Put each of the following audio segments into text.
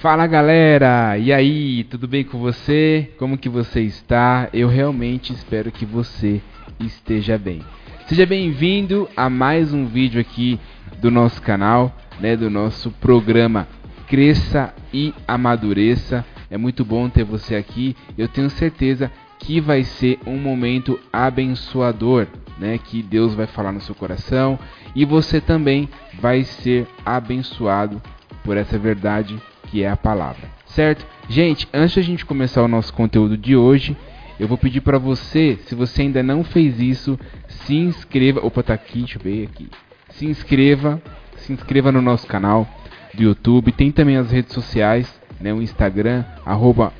Fala galera, e aí, tudo bem com você? Como que você está? Eu realmente espero que você esteja bem. Seja bem-vindo a mais um vídeo aqui do nosso canal, né, do nosso programa Cresça e Amadureça. É muito bom ter você aqui. Eu tenho certeza que vai ser um momento abençoador, né, que Deus vai falar no seu coração e você também vai ser abençoado por essa verdade que é a palavra, certo? Gente, antes de a gente começar o nosso conteúdo de hoje, eu vou pedir para você, se você ainda não fez isso, se inscreva. Opa, tá aqui, deixa eu ver aqui. Se inscreva, se inscreva no nosso canal do YouTube. Tem também as redes sociais, né, o Instagram, arroba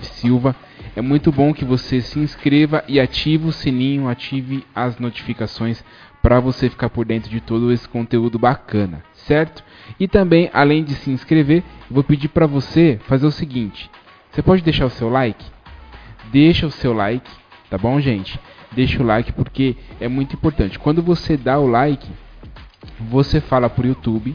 Silva. É muito bom que você se inscreva e ative o sininho, ative as notificações para você ficar por dentro de todo esse conteúdo bacana, certo? E também, além de se inscrever, vou pedir para você fazer o seguinte: você pode deixar o seu like? Deixa o seu like, tá bom, gente? Deixa o like porque é muito importante. Quando você dá o like, você fala para o YouTube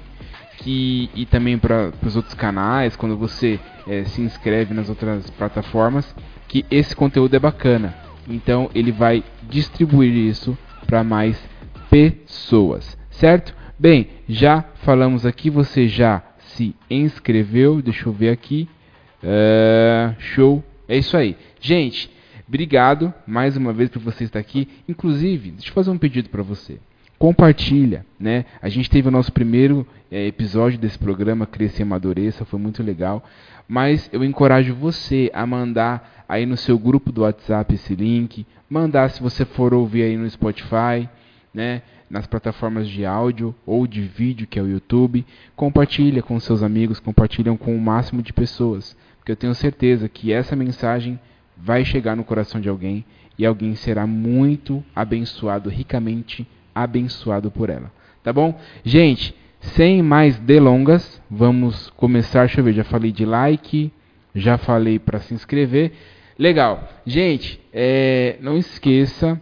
que, e também para os outros canais, quando você é, se inscreve nas outras plataformas, que esse conteúdo é bacana. Então ele vai distribuir isso para mais pessoas, certo? Bem, já falamos aqui, você já se inscreveu, deixa eu ver aqui. Uh, show, é isso aí. Gente, obrigado mais uma vez por você estar aqui. Inclusive, deixa eu fazer um pedido para você. Compartilha, né? A gente teve o nosso primeiro é, episódio desse programa Crescer e Amadureça, foi muito legal. Mas eu encorajo você a mandar aí no seu grupo do WhatsApp esse link, mandar se você for ouvir aí no Spotify, né, nas plataformas de áudio ou de vídeo, que é o YouTube. Compartilha com seus amigos, compartilham com o máximo de pessoas, porque eu tenho certeza que essa mensagem vai chegar no coração de alguém e alguém será muito abençoado, ricamente abençoado por ela. Tá bom? Gente, sem mais delongas, vamos começar. Deixa eu ver, já falei de like, já falei para se inscrever. Legal. Gente, é, não esqueça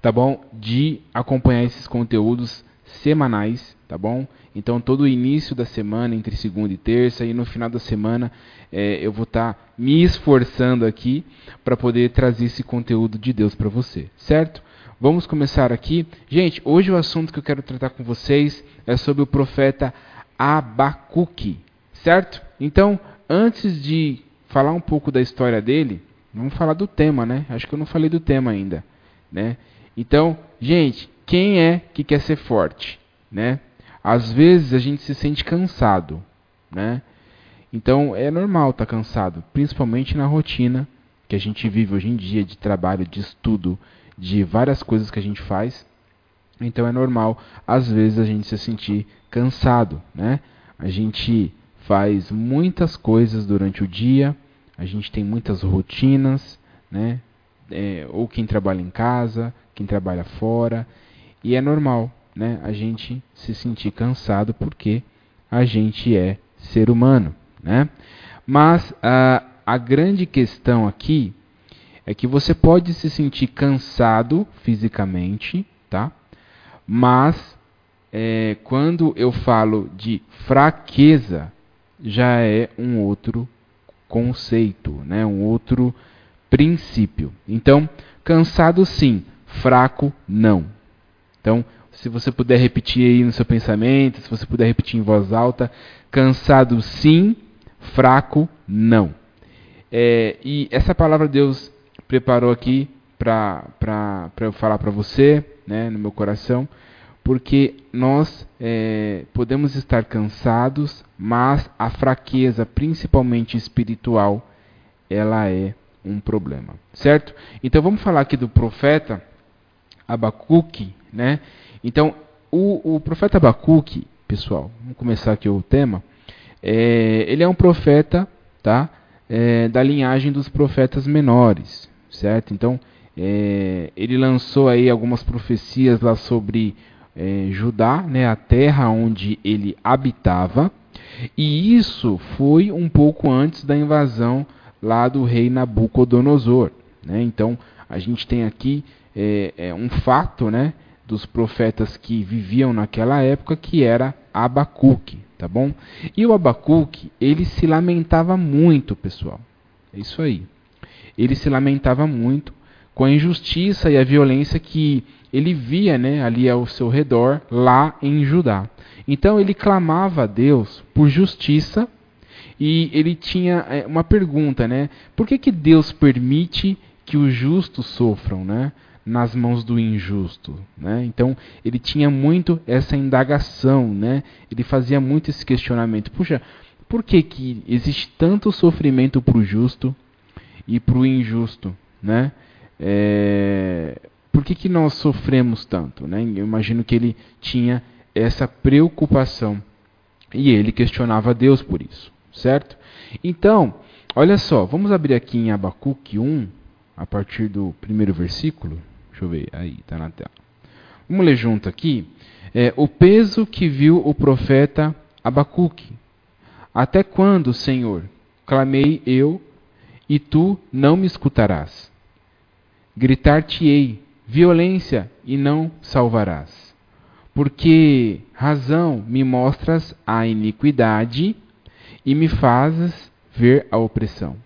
tá bom? De acompanhar esses conteúdos semanais, tá bom? Então, todo o início da semana, entre segunda e terça, e no final da semana, é, eu vou estar tá me esforçando aqui para poder trazer esse conteúdo de Deus para você, certo? Vamos começar aqui. Gente, hoje o assunto que eu quero tratar com vocês é sobre o profeta Abacuque, certo? Então, antes de falar um pouco da história dele, vamos falar do tema, né? Acho que eu não falei do tema ainda, né? Então, gente, quem é que quer ser forte, né? Às vezes a gente se sente cansado, né? Então é normal estar tá cansado, principalmente na rotina que a gente vive hoje em dia de trabalho, de estudo, de várias coisas que a gente faz. Então é normal às vezes a gente se sentir cansado, né? A gente faz muitas coisas durante o dia, a gente tem muitas rotinas, né? É, ou quem trabalha em casa, quem trabalha fora. E é normal, né? A gente se sentir cansado porque a gente é ser humano, né? Mas a, a grande questão aqui é que você pode se sentir cansado fisicamente, tá? Mas é, quando eu falo de fraqueza, já é um outro conceito, né? um outro princípio. Então, cansado sim, fraco não. Então, se você puder repetir aí no seu pensamento, se você puder repetir em voz alta, cansado sim, fraco não. É, e essa palavra Deus preparou aqui para eu falar para você, né, no meu coração, porque nós é, podemos estar cansados, mas a fraqueza, principalmente espiritual, ela é um problema, certo? Então vamos falar aqui do profeta Abacuque, né? Então, o, o profeta Abacuque, pessoal, vamos começar aqui o tema. É, ele é um profeta, tá? É, da linhagem dos profetas menores, certo? Então, é, ele lançou aí algumas profecias lá sobre é, Judá, né? A terra onde ele habitava. E isso foi um pouco antes da invasão lá do rei Nabucodonosor. Né? Então, a gente tem aqui é, é um fato né, dos profetas que viviam naquela época, que era Abacuque. tá bom? E o Abacuque, ele se lamentava muito, pessoal. É isso aí. Ele se lamentava muito com a injustiça e a violência que ele via né, ali ao seu redor, lá em Judá. Então ele clamava a Deus por justiça e ele tinha é, uma pergunta, né? Por que, que Deus permite que os justos sofram, né? nas mãos do injusto, né? Então ele tinha muito essa indagação, né? Ele fazia muito esse questionamento. Puxa, por que que existe tanto sofrimento para o justo e para o injusto, né? É... Por que que nós sofremos tanto, né? Eu imagino que ele tinha essa preocupação e ele questionava Deus por isso, certo? Então, olha só, vamos abrir aqui em Abacuque 1, a partir do primeiro versículo. Deixa eu ver, aí, está na tela. Vamos ler junto aqui. É, o peso que viu o profeta Abacuque. Até quando, Senhor, clamei eu, e tu não me escutarás? Gritar-te-ei, violência, e não salvarás. Porque razão me mostras a iniquidade, e me fazes ver a opressão.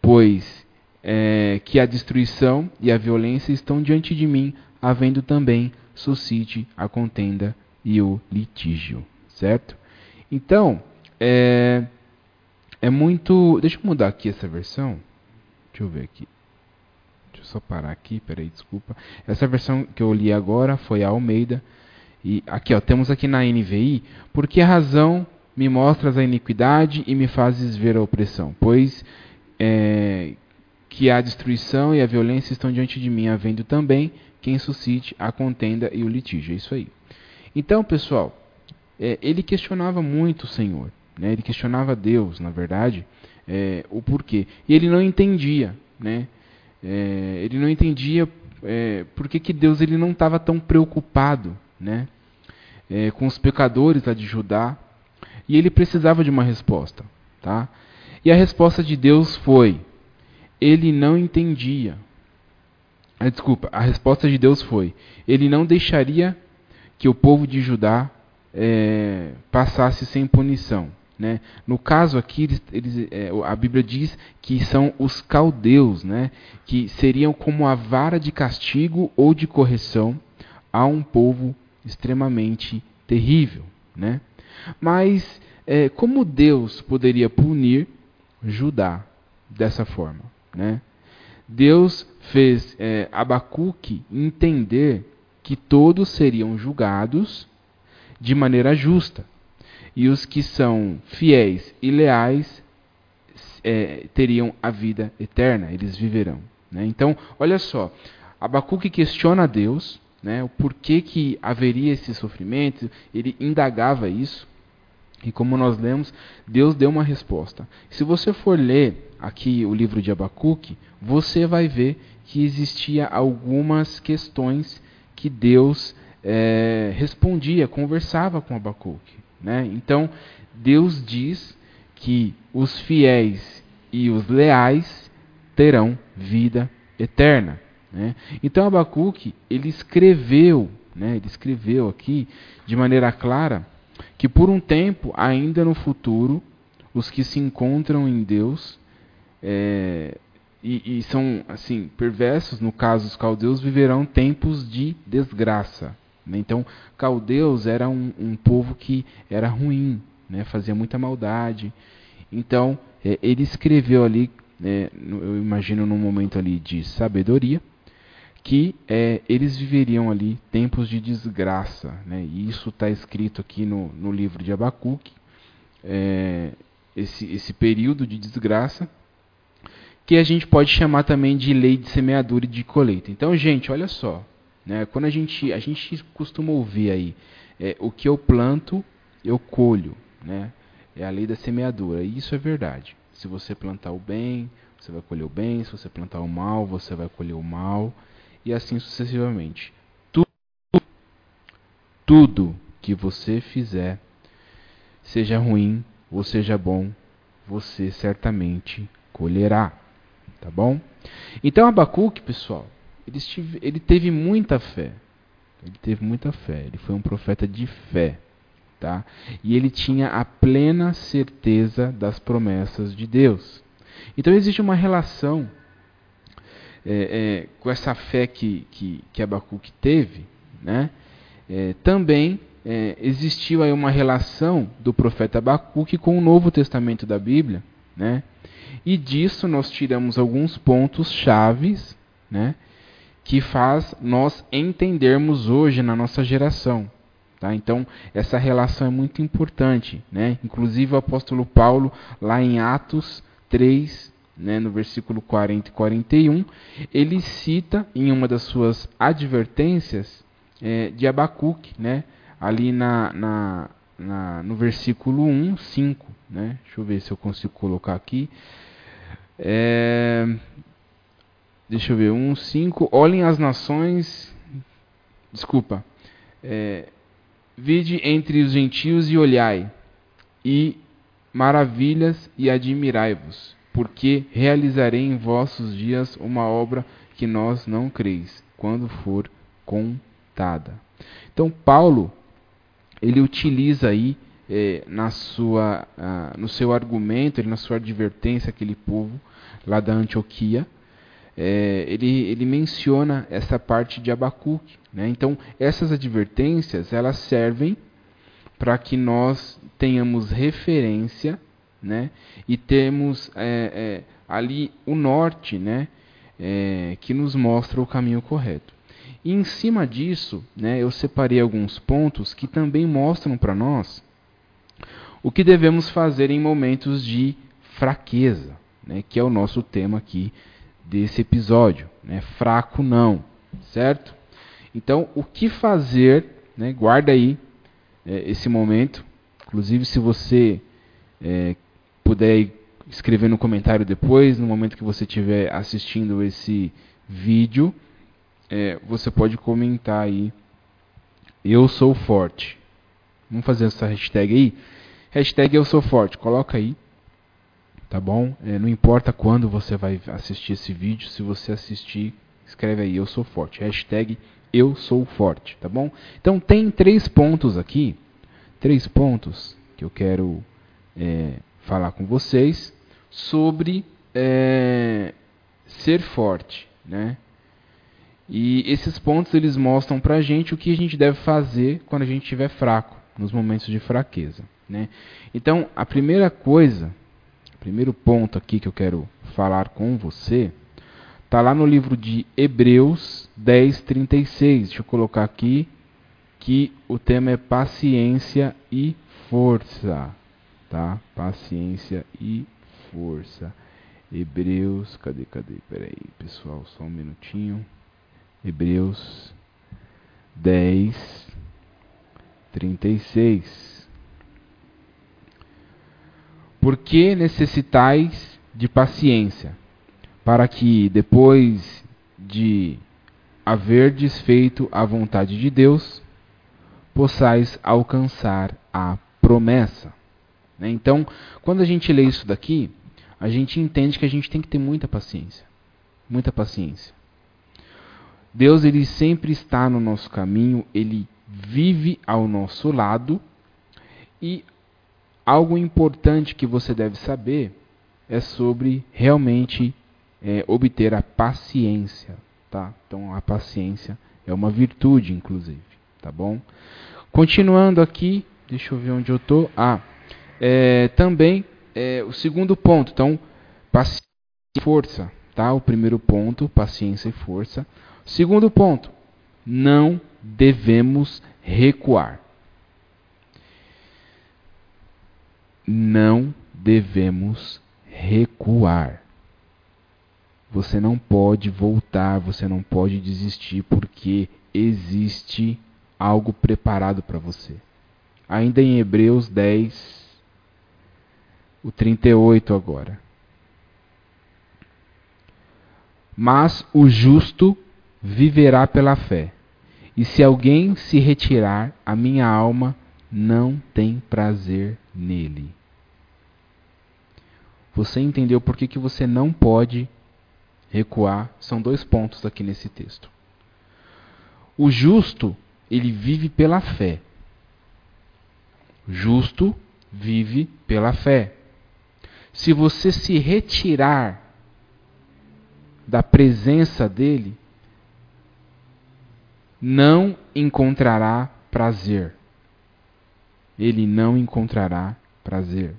Pois é, que a destruição e a violência estão diante de mim, havendo também suscite a contenda e o litígio, certo? Então, é, é muito. Deixa eu mudar aqui essa versão. Deixa eu ver aqui. Deixa eu só parar aqui, peraí, desculpa. Essa versão que eu li agora foi a Almeida. E aqui, ó, temos aqui na NVI, porque a razão me mostras a iniquidade e me fazes ver a opressão, pois é, que a destruição e a violência estão diante de mim, havendo também quem suscite a contenda e o litígio. É isso aí. Então, pessoal, é, ele questionava muito o Senhor. Né? Ele questionava Deus, na verdade, é, o porquê. E ele não entendia. Né? É, ele não entendia é, por que, que Deus ele não estava tão preocupado né? É, com os pecadores lá de Judá. E ele precisava de uma resposta. Tá? E a resposta de Deus foi: ele não entendia. Ah, desculpa, a resposta de Deus foi: ele não deixaria que o povo de Judá é, passasse sem punição. Né? No caso aqui, eles, eles, é, a Bíblia diz que são os caldeus, né? que seriam como a vara de castigo ou de correção a um povo extremamente terrível. Né? Mas é, como Deus poderia punir Judá dessa forma? Né? Deus fez é, Abacuque entender que todos seriam julgados de maneira justa. E os que são fiéis e leais é, teriam a vida eterna, eles viverão. Né? Então, olha só, Abacuque questiona a Deus, né, o porquê que haveria esse sofrimento, ele indagava isso, e como nós lemos, Deus deu uma resposta. Se você for ler aqui o livro de Abacuque, você vai ver que existia algumas questões que Deus é, respondia, conversava com Abacuque. Né? Então, Deus diz que os fiéis e os leais terão vida eterna. Né? Então, Abacuque, ele escreveu, né, ele escreveu aqui de maneira clara que por um tempo, ainda no futuro, os que se encontram em Deus é, e, e, são assim perversos, no caso os caldeus, viverão tempos de desgraça. Né? Então, caldeus era um, um, povo que era ruim, né? fazia muita maldade. Então, é, ele escreveu ali, né, eu imagino num momento ali de sabedoria, que é, eles viveriam ali tempos de desgraça. Né? E isso está escrito aqui no, no, livro de Abacuque, é, esse, esse período de desgraça, que a gente pode chamar também de lei de semeadura e de colheita. Então, gente, olha só, né? quando a gente, a gente costuma ouvir aí, é, o que eu planto, eu colho. Né? É a lei da semeadura, e isso é verdade. Se você plantar o bem, você vai colher o bem, se você plantar o mal, você vai colher o mal e assim sucessivamente. Tudo, tudo que você fizer, seja ruim ou seja bom, você certamente colherá. Tá bom? Então Abacuque, pessoal, ele, ele teve muita fé. Ele teve muita fé. Ele foi um profeta de fé. Tá? E ele tinha a plena certeza das promessas de Deus. Então existe uma relação é, é, com essa fé que, que, que Abacuque teve, né? É, também é, existiu aí uma relação do profeta Abacuque com o Novo Testamento da Bíblia, né? E disso nós tiramos alguns pontos chaves, né? Que faz nós entendermos hoje na nossa geração. Tá? Então, essa relação é muito importante. Né? Inclusive, o apóstolo Paulo, lá em Atos 3, né, no versículo 40 e 41, ele cita em uma das suas advertências é, de Abacuque, né, ali na, na, na, no versículo 1, 5. Né? Deixa eu ver se eu consigo colocar aqui. É, deixa eu ver, 1, 5. Olhem as nações. Desculpa. É, Vide entre os gentios e olhai, e maravilhas e admirai-vos, porque realizarei em vossos dias uma obra que nós não creis, quando for contada. Então Paulo ele utiliza aí eh, na sua, ah, no seu argumento, ele, na sua advertência aquele povo lá da Antioquia, é, ele, ele menciona essa parte de Abacuque. Né? Então, essas advertências elas servem para que nós tenhamos referência né? e temos é, é, ali o norte né? É, que nos mostra o caminho correto. E em cima disso, né, eu separei alguns pontos que também mostram para nós o que devemos fazer em momentos de fraqueza, né, que é o nosso tema aqui desse episódio. Né? Fraco não, certo? Então, o que fazer? Né? Guarda aí é, esse momento. Inclusive, se você é, puder escrever no comentário depois, no momento que você estiver assistindo esse vídeo, é, você pode comentar aí. Eu sou forte. Vamos fazer essa hashtag aí? Hashtag eu sou forte. Coloca aí tá bom? É, não importa quando você vai assistir esse vídeo, se você assistir, escreve aí, eu sou forte, hashtag eu sou forte, tá bom? Então tem três pontos aqui, três pontos que eu quero é, falar com vocês sobre é, ser forte, né? E esses pontos eles mostram pra gente o que a gente deve fazer quando a gente estiver fraco, nos momentos de fraqueza, né? Então, a primeira coisa primeiro ponto aqui que eu quero falar com você está lá no livro de Hebreus 10, 36. Deixa eu colocar aqui que o tema é paciência e força. Tá? Paciência e força. Hebreus, cadê, cadê? Peraí, pessoal, só um minutinho. Hebreus 10, 36. Porque necessitais de paciência, para que, depois de haverdes feito a vontade de Deus, possais alcançar a promessa. Né? Então, quando a gente lê isso daqui, a gente entende que a gente tem que ter muita paciência. Muita paciência. Deus ele sempre está no nosso caminho, ele vive ao nosso lado e algo importante que você deve saber é sobre realmente é, obter a paciência, tá? Então a paciência é uma virtude, inclusive, tá bom? Continuando aqui, deixa eu ver onde eu estou. Ah, é, também é, o segundo ponto, então paciência e força, tá? O primeiro ponto, paciência e força. Segundo ponto, não devemos recuar. não devemos recuar. Você não pode voltar, você não pode desistir, porque existe algo preparado para você. Ainda em Hebreus 10, o 38 agora. Mas o justo viverá pela fé. E se alguém se retirar, a minha alma não tem prazer nele. Você entendeu por que, que você não pode recuar? São dois pontos aqui nesse texto. O justo, ele vive pela fé. justo vive pela fé. Se você se retirar da presença dele, não encontrará prazer. Ele não encontrará prazer.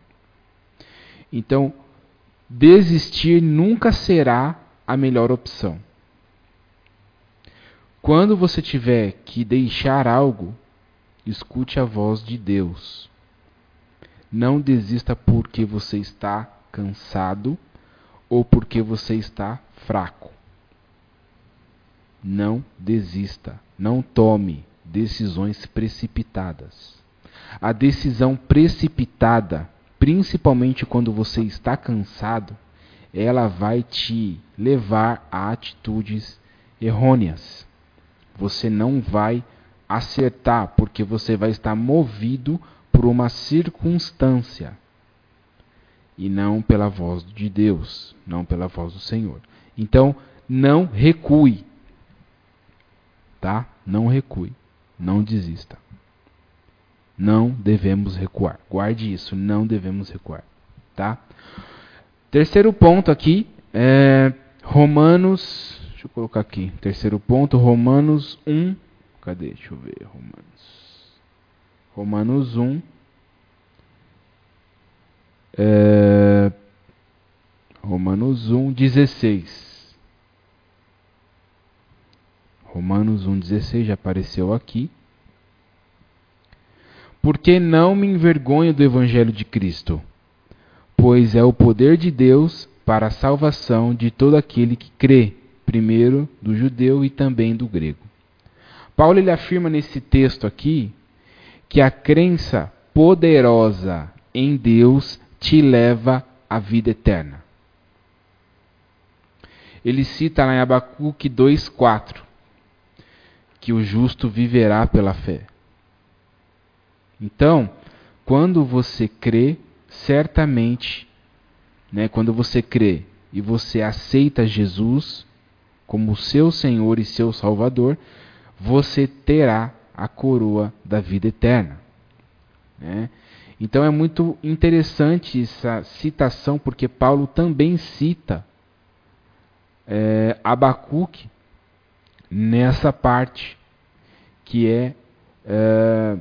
Então, desistir nunca será a melhor opção. Quando você tiver que deixar algo, escute a voz de Deus. Não desista porque você está cansado ou porque você está fraco. Não desista, não tome decisões precipitadas. A decisão precipitada, principalmente quando você está cansado, ela vai te levar a atitudes errôneas. Você não vai acertar, porque você vai estar movido por uma circunstância e não pela voz de Deus, não pela voz do Senhor. Então, não recue. Tá? Não recue. Não desista. Não devemos recuar. Guarde isso, não devemos recuar, tá? Terceiro ponto aqui é Romanos, deixa eu colocar aqui. Terceiro ponto, Romanos 1. Cadê? Deixa eu ver, Romanos. Romanos 1 é, Romanos 1, 16. Romanos 1, 16 já apareceu aqui. Porque não me envergonho do Evangelho de Cristo, pois é o poder de Deus para a salvação de todo aquele que crê, primeiro do judeu e também do grego. Paulo ele afirma nesse texto aqui que a crença poderosa em Deus te leva à vida eterna. Ele cita lá em Abacuque 2,4 que o justo viverá pela fé. Então, quando você crê, certamente, né, quando você crê e você aceita Jesus como seu Senhor e seu Salvador, você terá a coroa da vida eterna. Né? Então é muito interessante essa citação, porque Paulo também cita é, Abacuque nessa parte, que é, é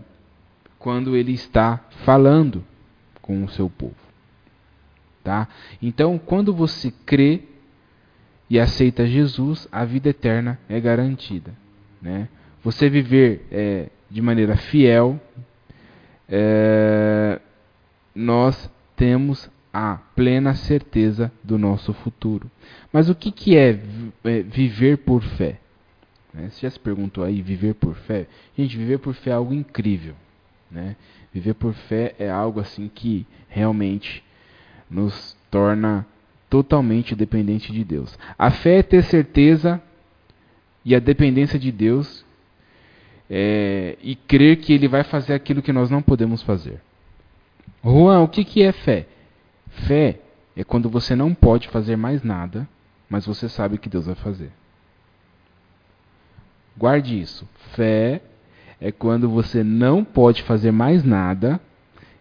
quando ele está falando com o seu povo. Tá? Então, quando você crê e aceita Jesus, a vida eterna é garantida. Né? Você viver é, de maneira fiel, é, nós temos a plena certeza do nosso futuro. Mas o que, que é, é viver por fé? Né? Você já se perguntou aí, viver por fé? Gente, viver por fé é algo incrível. Né? Viver por fé é algo assim que realmente nos torna totalmente dependente de Deus. A fé é ter certeza e a dependência de Deus é, e crer que Ele vai fazer aquilo que nós não podemos fazer. Juan, o que, que é fé? Fé é quando você não pode fazer mais nada, mas você sabe que Deus vai fazer. Guarde isso. Fé é quando você não pode fazer mais nada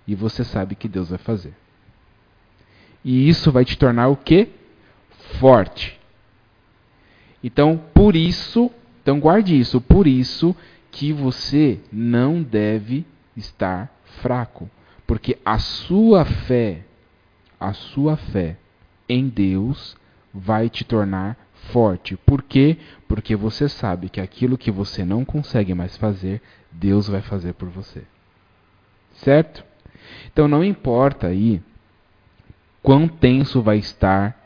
e você sabe que Deus vai fazer. E isso vai te tornar o quê? Forte. Então, por isso, então guarde isso, por isso que você não deve estar fraco, porque a sua fé, a sua fé em Deus vai te tornar forte. Por quê? Porque você sabe que aquilo que você não consegue mais fazer, Deus vai fazer por você. Certo? Então não importa aí quão tenso vai estar,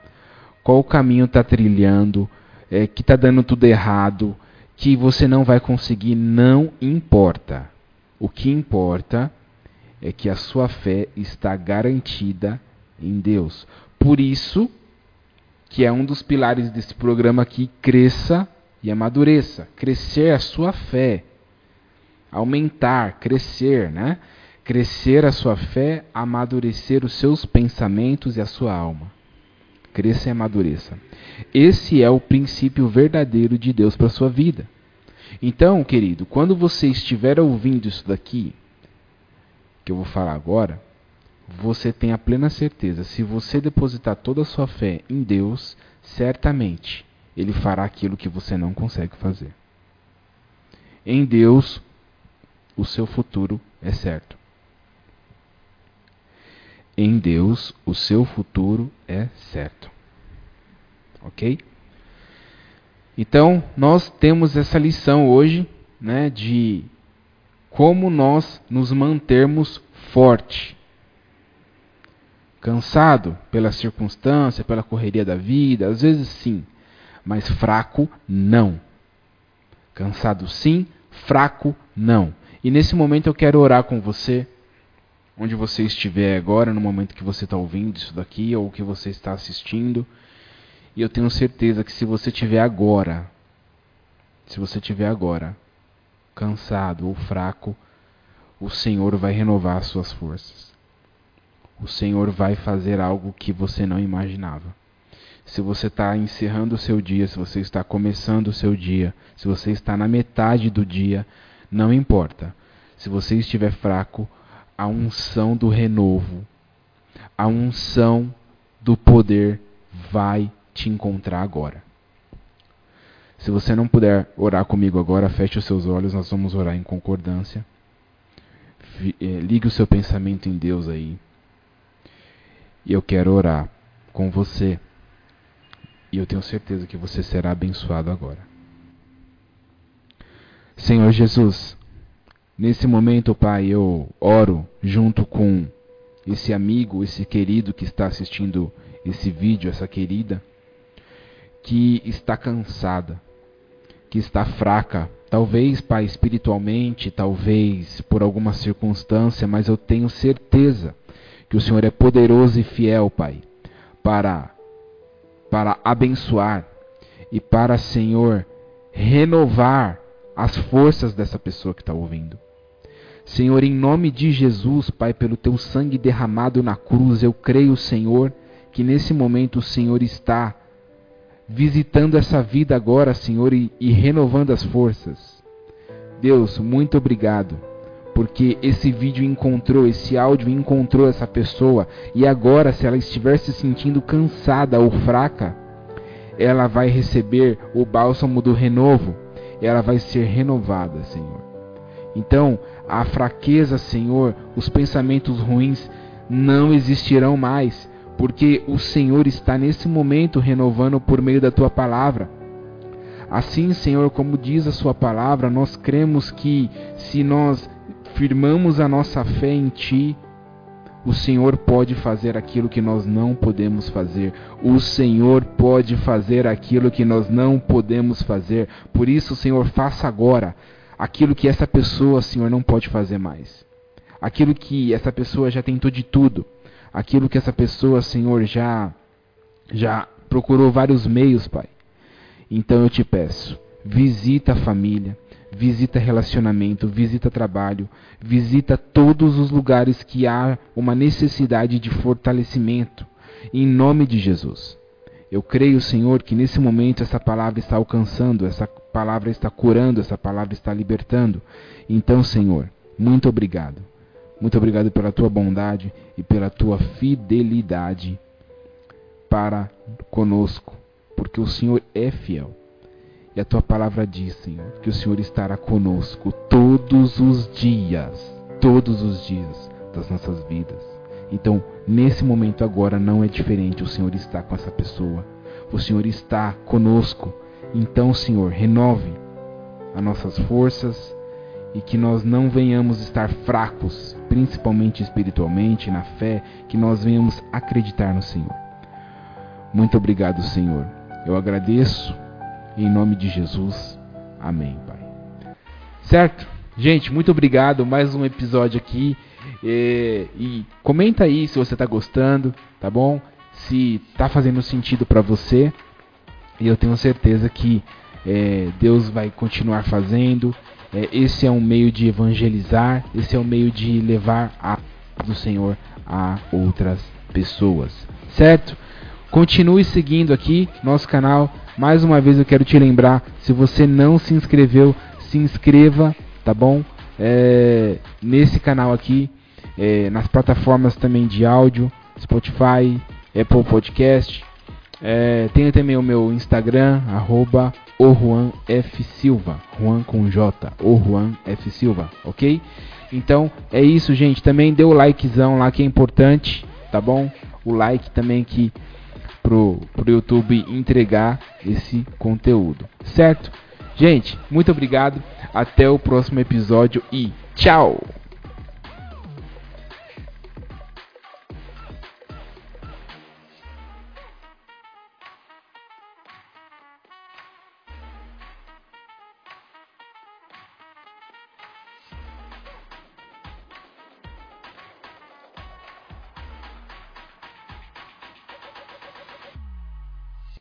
qual caminho está trilhando, é, que está dando tudo errado, que você não vai conseguir, não importa. O que importa é que a sua fé está garantida em Deus. Por isso, que é um dos pilares desse programa aqui, cresça e amadureça. Crescer a sua fé. Aumentar, crescer, né? Crescer a sua fé, amadurecer os seus pensamentos e a sua alma. Cresça e amadureça. Esse é o princípio verdadeiro de Deus para a sua vida. Então, querido, quando você estiver ouvindo isso daqui, que eu vou falar agora, você tem a plena certeza, se você depositar toda a sua fé em Deus, certamente Ele fará aquilo que você não consegue fazer. Em Deus, o seu futuro é certo. Em Deus, o seu futuro é certo. Ok? Então, nós temos essa lição hoje, né, de como nós nos mantermos forte. Cansado pela circunstância, pela correria da vida, às vezes sim, mas fraco não. Cansado sim, fraco não. E nesse momento eu quero orar com você, onde você estiver agora, no momento que você está ouvindo isso daqui ou que você está assistindo. E eu tenho certeza que se você tiver agora, se você tiver agora cansado ou fraco, o Senhor vai renovar as suas forças. O Senhor vai fazer algo que você não imaginava. Se você está encerrando o seu dia, se você está começando o seu dia, se você está na metade do dia, não importa. Se você estiver fraco, a unção do renovo, a unção do poder vai te encontrar agora. Se você não puder orar comigo agora, feche os seus olhos, nós vamos orar em concordância. Eh, ligue o seu pensamento em Deus aí. E eu quero orar com você. E eu tenho certeza que você será abençoado agora. Senhor Jesus, nesse momento, Pai, eu oro junto com esse amigo, esse querido que está assistindo esse vídeo, essa querida que está cansada, que está fraca, talvez, Pai, espiritualmente, talvez por alguma circunstância, mas eu tenho certeza que o Senhor é poderoso e fiel, Pai, para para abençoar e para, Senhor, renovar as forças dessa pessoa que está ouvindo. Senhor, em nome de Jesus, Pai, pelo teu sangue derramado na cruz, eu creio, Senhor, que nesse momento o Senhor está visitando essa vida agora, Senhor, e, e renovando as forças. Deus, muito obrigado, porque esse vídeo encontrou, esse áudio encontrou essa pessoa, e agora, se ela estiver se sentindo cansada ou fraca, ela vai receber o bálsamo do renovo, ela vai ser renovada, Senhor. Então, a fraqueza, Senhor, os pensamentos ruins não existirão mais, porque o Senhor está nesse momento renovando por meio da tua palavra. Assim, Senhor, como diz a sua palavra, nós cremos que se nós firmamos a nossa fé em ti, o Senhor pode fazer aquilo que nós não podemos fazer. O Senhor pode fazer aquilo que nós não podemos fazer. Por isso, Senhor, faça agora aquilo que essa pessoa, Senhor, não pode fazer mais. Aquilo que essa pessoa já tentou de tudo aquilo que essa pessoa, Senhor, já já procurou vários meios, Pai. Então eu te peço, visita a família, visita relacionamento, visita trabalho, visita todos os lugares que há uma necessidade de fortalecimento, em nome de Jesus. Eu creio, Senhor, que nesse momento essa palavra está alcançando, essa palavra está curando, essa palavra está libertando. Então, Senhor, muito obrigado. Muito obrigado pela tua bondade e pela tua fidelidade para conosco, porque o Senhor é fiel. E a tua palavra diz, Senhor, que o Senhor estará conosco todos os dias, todos os dias das nossas vidas. Então, nesse momento agora não é diferente, o Senhor está com essa pessoa. O Senhor está conosco. Então, Senhor, renove as nossas forças, e que nós não venhamos estar fracos, principalmente espiritualmente, na fé, que nós venhamos acreditar no Senhor. Muito obrigado, Senhor. Eu agradeço em nome de Jesus. Amém, Pai. Certo? Gente, muito obrigado. Mais um episódio aqui. E, e comenta aí se você está gostando, tá bom? Se está fazendo sentido para você. E eu tenho certeza que é, Deus vai continuar fazendo é, esse é um meio de evangelizar, esse é um meio de levar a do Senhor a outras pessoas, certo? Continue seguindo aqui nosso canal. Mais uma vez eu quero te lembrar, se você não se inscreveu, se inscreva, tá bom? É, nesse canal aqui. é, nas plataformas também de áudio, Spotify, Apple Podcast. É, tem também o meu Instagram, arroba o Juan F Silva, Juan com J, o Juan F Silva, ok? Então é isso, gente. Também dê o likezão lá que é importante, tá bom? O like também que pro, pro YouTube entregar esse conteúdo, certo? Gente, muito obrigado. Até o próximo episódio e tchau!